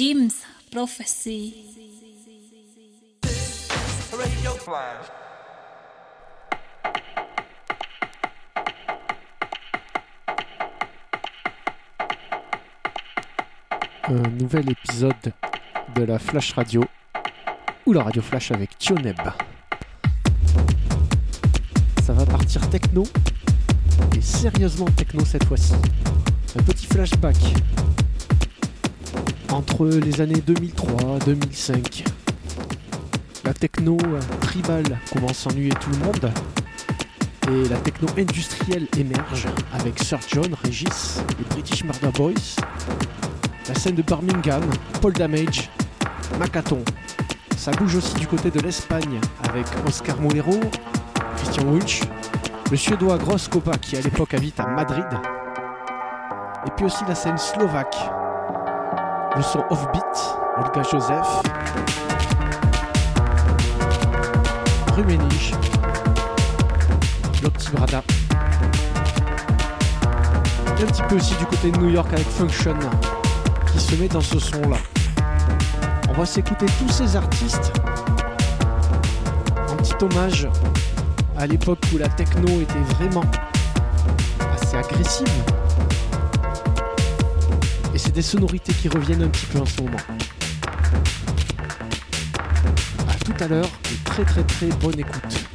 Jim's Prophecy. Radio Flash. un nouvel épisode de la Flash Radio ou la Radio Flash avec Tioneb. Ça va partir techno et sérieusement techno cette fois-ci. Un petit flashback entre les années 2003-2005. La techno tribale commence à ennuyer tout le monde et la techno industrielle émerge avec Sir John, Regis, les British Murder Boys, la scène de Birmingham, Paul Damage, Macaton. Ça bouge aussi du côté de l'Espagne avec Oscar Molero, Christian Wunsch, le suédois Gross Kopa qui à l'époque habite à Madrid, et puis aussi la scène slovaque, le son offbeat, Olga Joseph, Rumenige, Locti Brada, et un petit peu aussi du côté de New York avec Function qui se met dans ce son là. On va s'écouter tous ces artistes en petit hommage à l'époque où la techno était vraiment assez agressive. Sonorités qui reviennent un petit peu en ce moment. A tout à l'heure et très très très bonne écoute.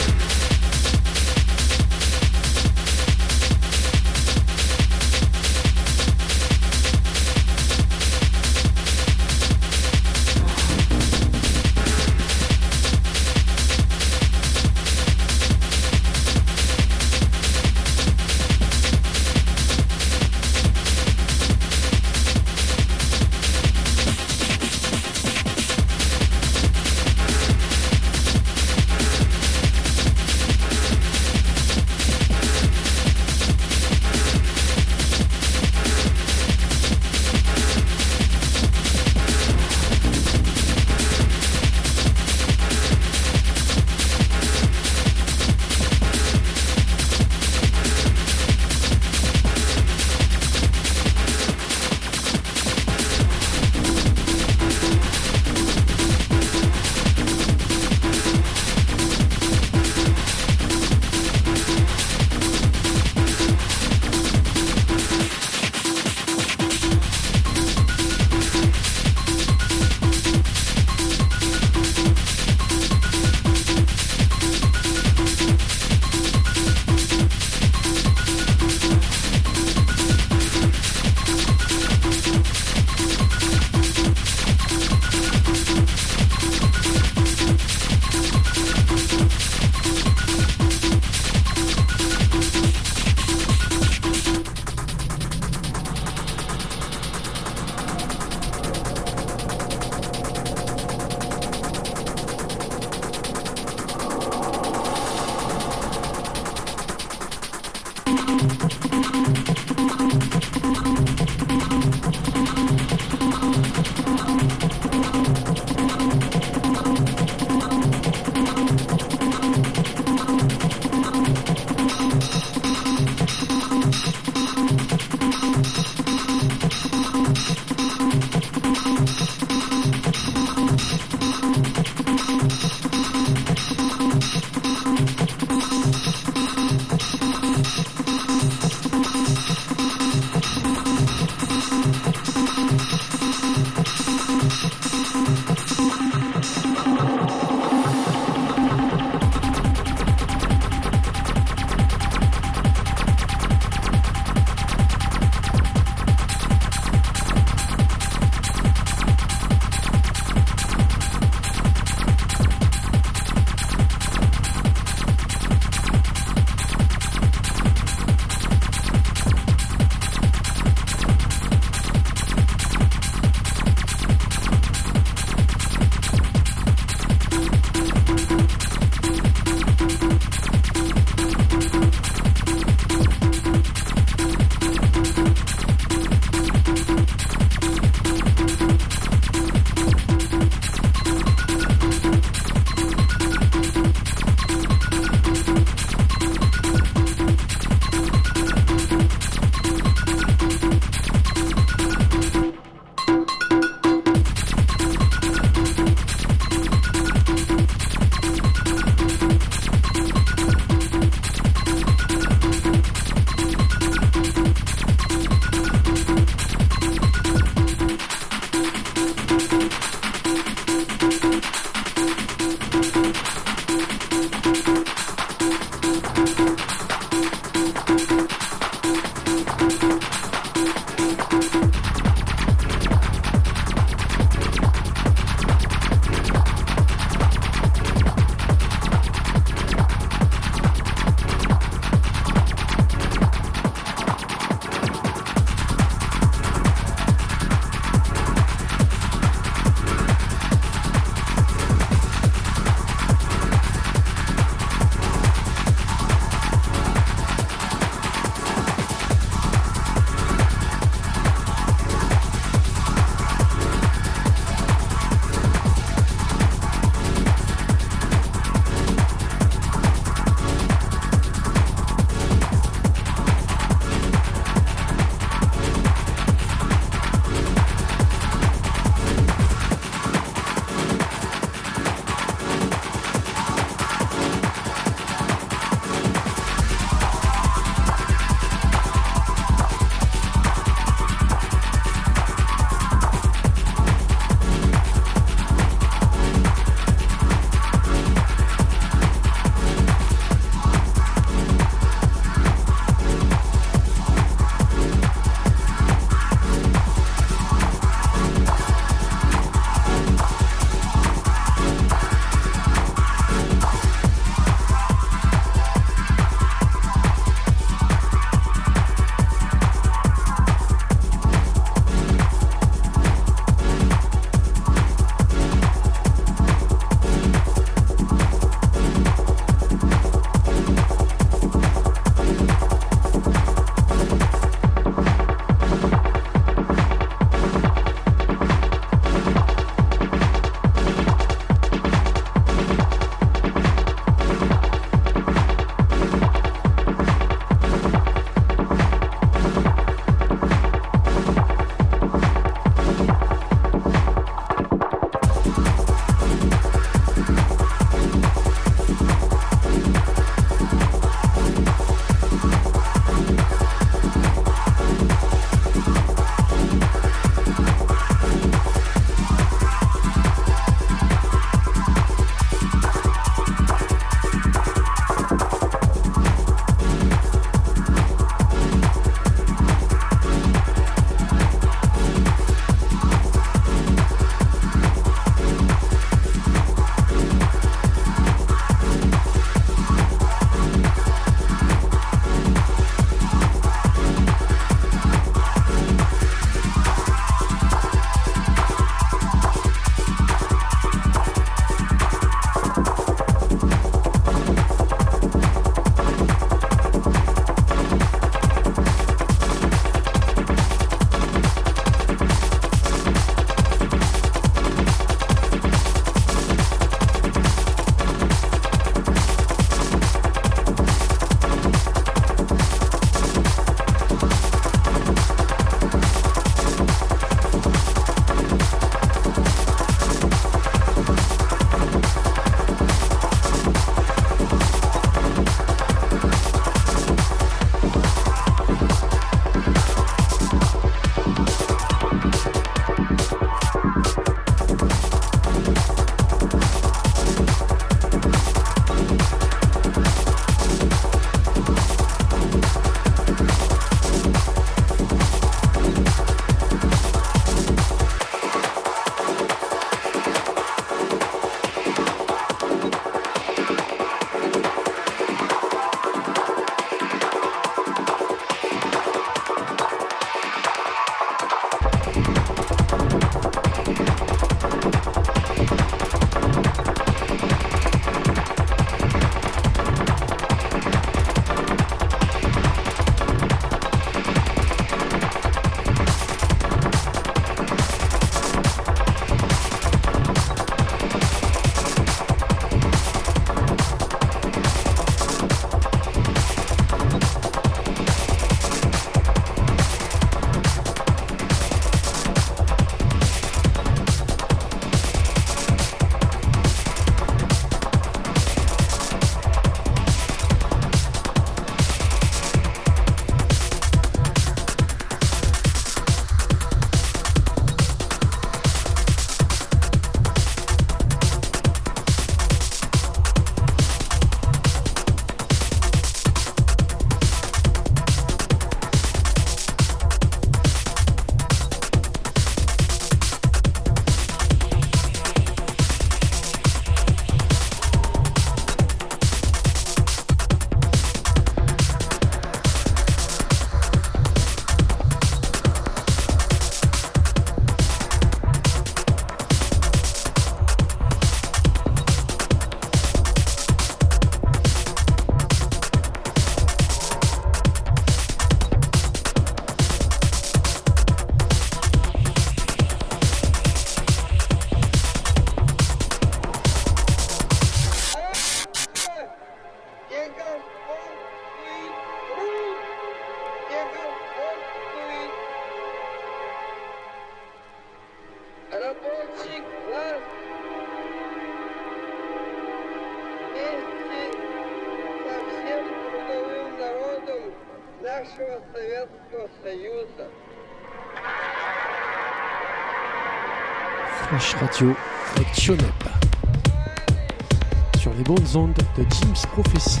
Sur les bonnes ondes de Jim's Prophecy,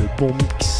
le bon mix.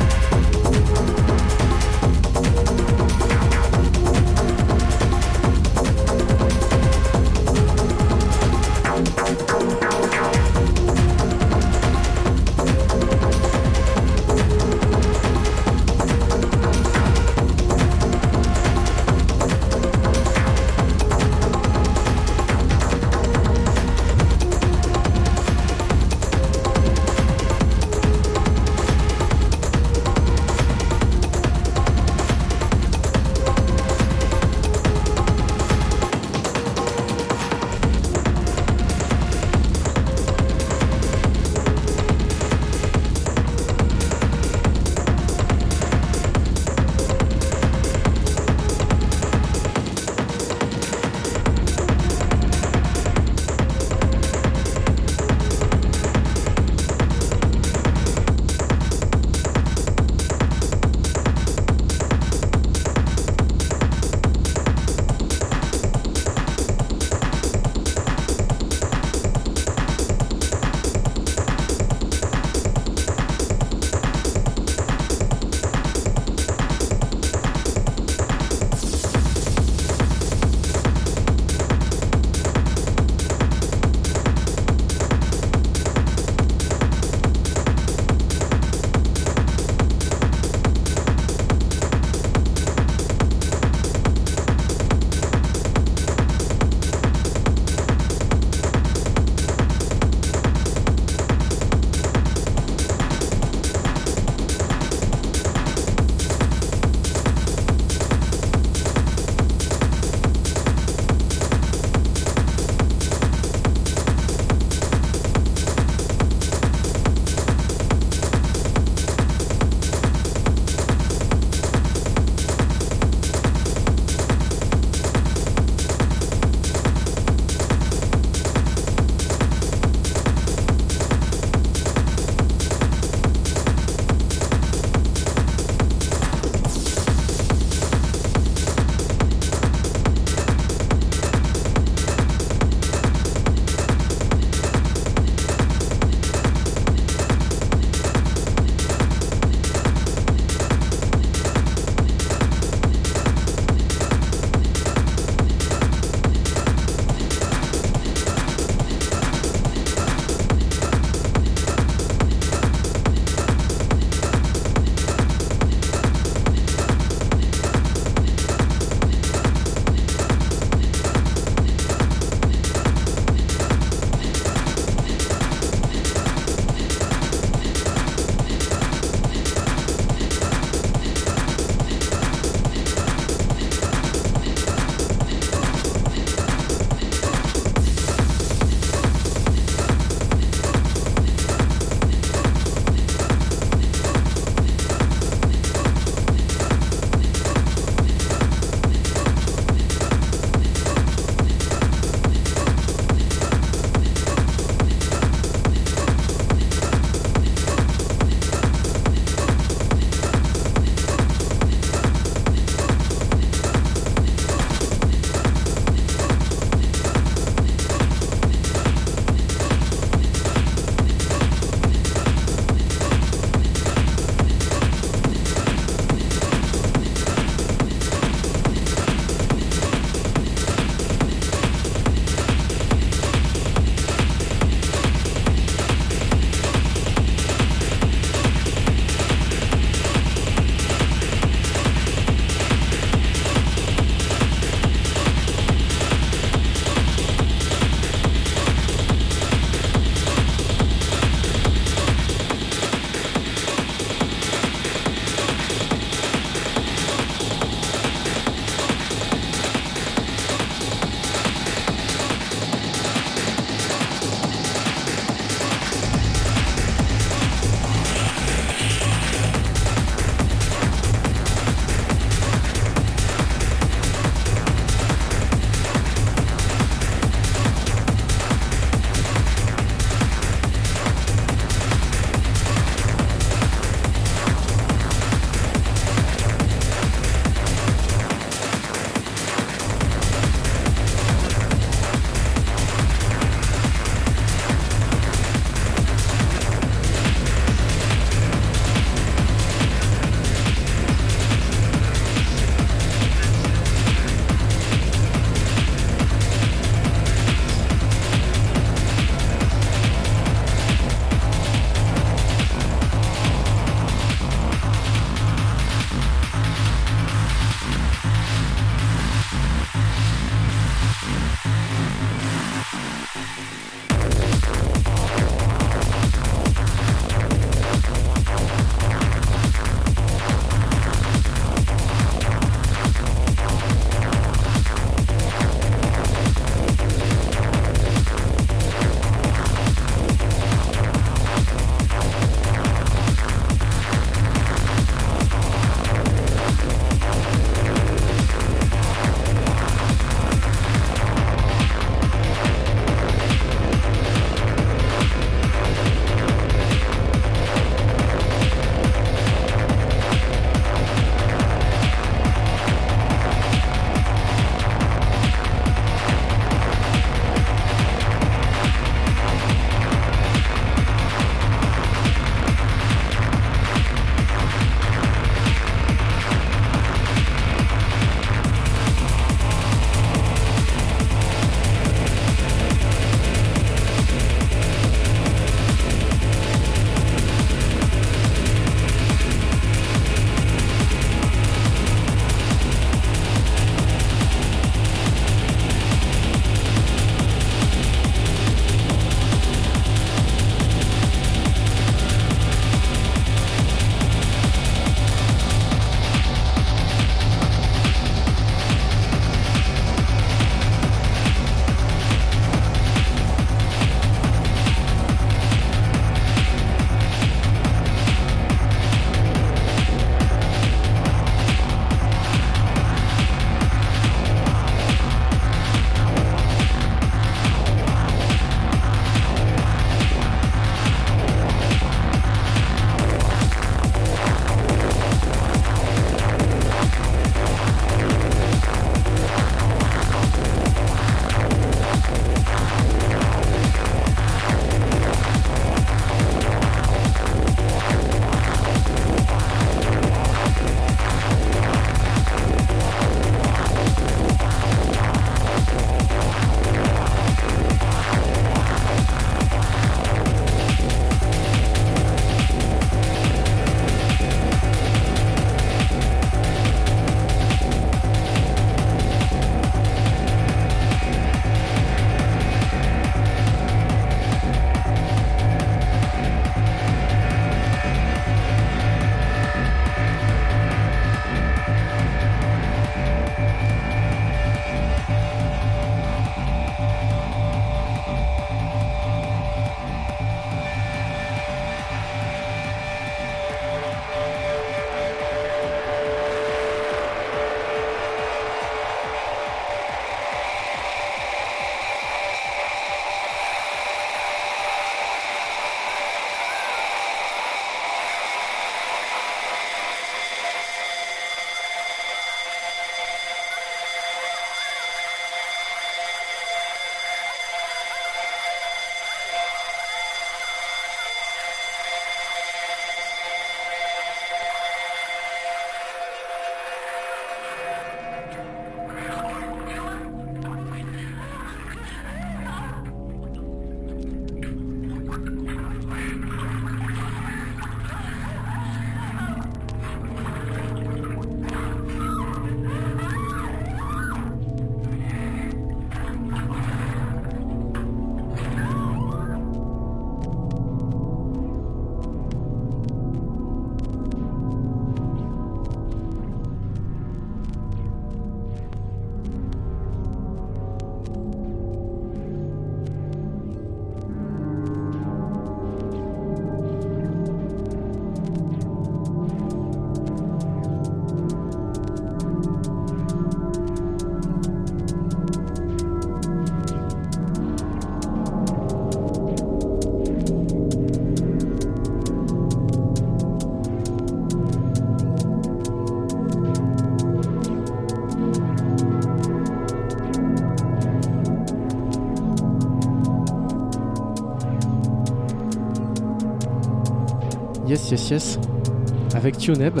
Avec Tioneb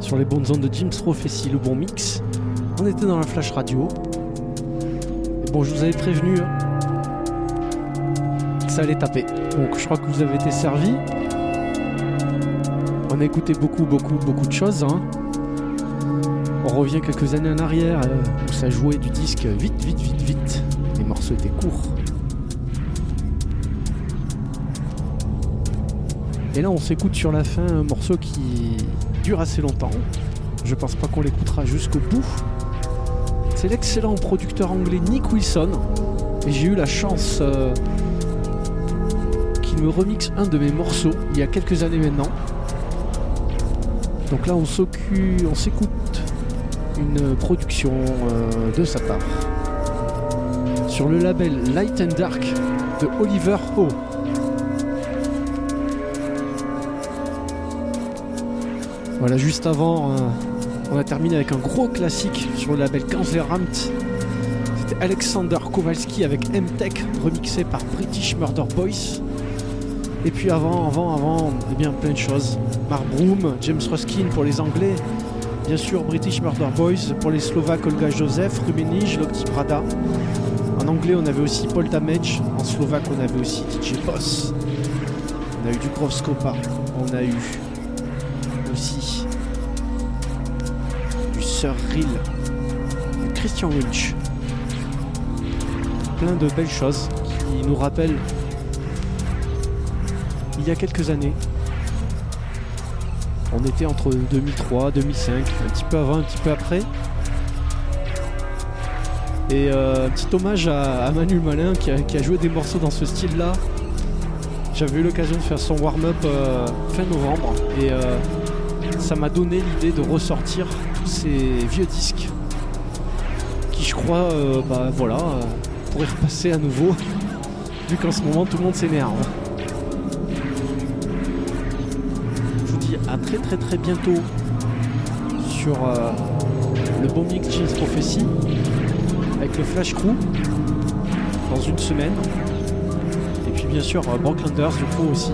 sur les bonnes ondes de Jim's Prophecy, le bon mix. On était dans la flash radio. Bon, je vous avais prévenu hein, ça allait taper. Donc, je crois que vous avez été servi. On a écouté beaucoup, beaucoup, beaucoup de choses. hein. On revient quelques années en arrière euh, où ça jouait du disque vite, vite, vite, vite. Les morceaux étaient courts. Et là, on s'écoute sur la fin un morceau qui dure assez longtemps. Je pense pas qu'on l'écoutera jusqu'au bout. C'est l'excellent producteur anglais Nick Wilson. Et j'ai eu la chance euh, qu'il me remixe un de mes morceaux il y a quelques années maintenant. Donc là, on s'écoute une production euh, de sa part sur le label Light and Dark de Oliver Ho. Voilà, juste avant, euh, on a terminé avec un gros classique sur le label Kanzleramt. C'était Alexander Kowalski avec M-Tech, remixé par British Murder Boys. Et puis avant, avant, avant, eh bien plein de choses. Mark Broom, James Ruskin pour les Anglais, bien sûr British Murder Boys pour les Slovaques Olga Joseph, Rumenige, Lokti Prada. En anglais, on avait aussi Paul Damage, en slovaque, on avait aussi DJ Boss. On a eu du Grovskopa, on a eu du Sir Rill, du Christian Winch. Plein de belles choses qui nous rappellent il y a quelques années. On était entre 2003, 2005, un petit peu avant, un petit peu après. Et euh, un petit hommage à, à Manu Malin qui a, qui a joué des morceaux dans ce style-là. J'avais eu l'occasion de faire son warm-up euh, fin novembre et euh, ça m'a donné l'idée de ressortir tous ces vieux disques qui, je crois, euh, bah voilà, euh, pourraient repasser à nouveau vu qu'en ce moment tout le monde s'énerve. Je vous dis à très très très bientôt sur euh, le bon mix Jeans Prophecy avec le Flash Crew dans une semaine. Et puis bien sûr Brocklanders du coup aussi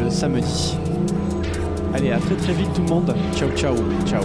le samedi. Allez, à très très vite tout le monde. Ciao ciao ciao.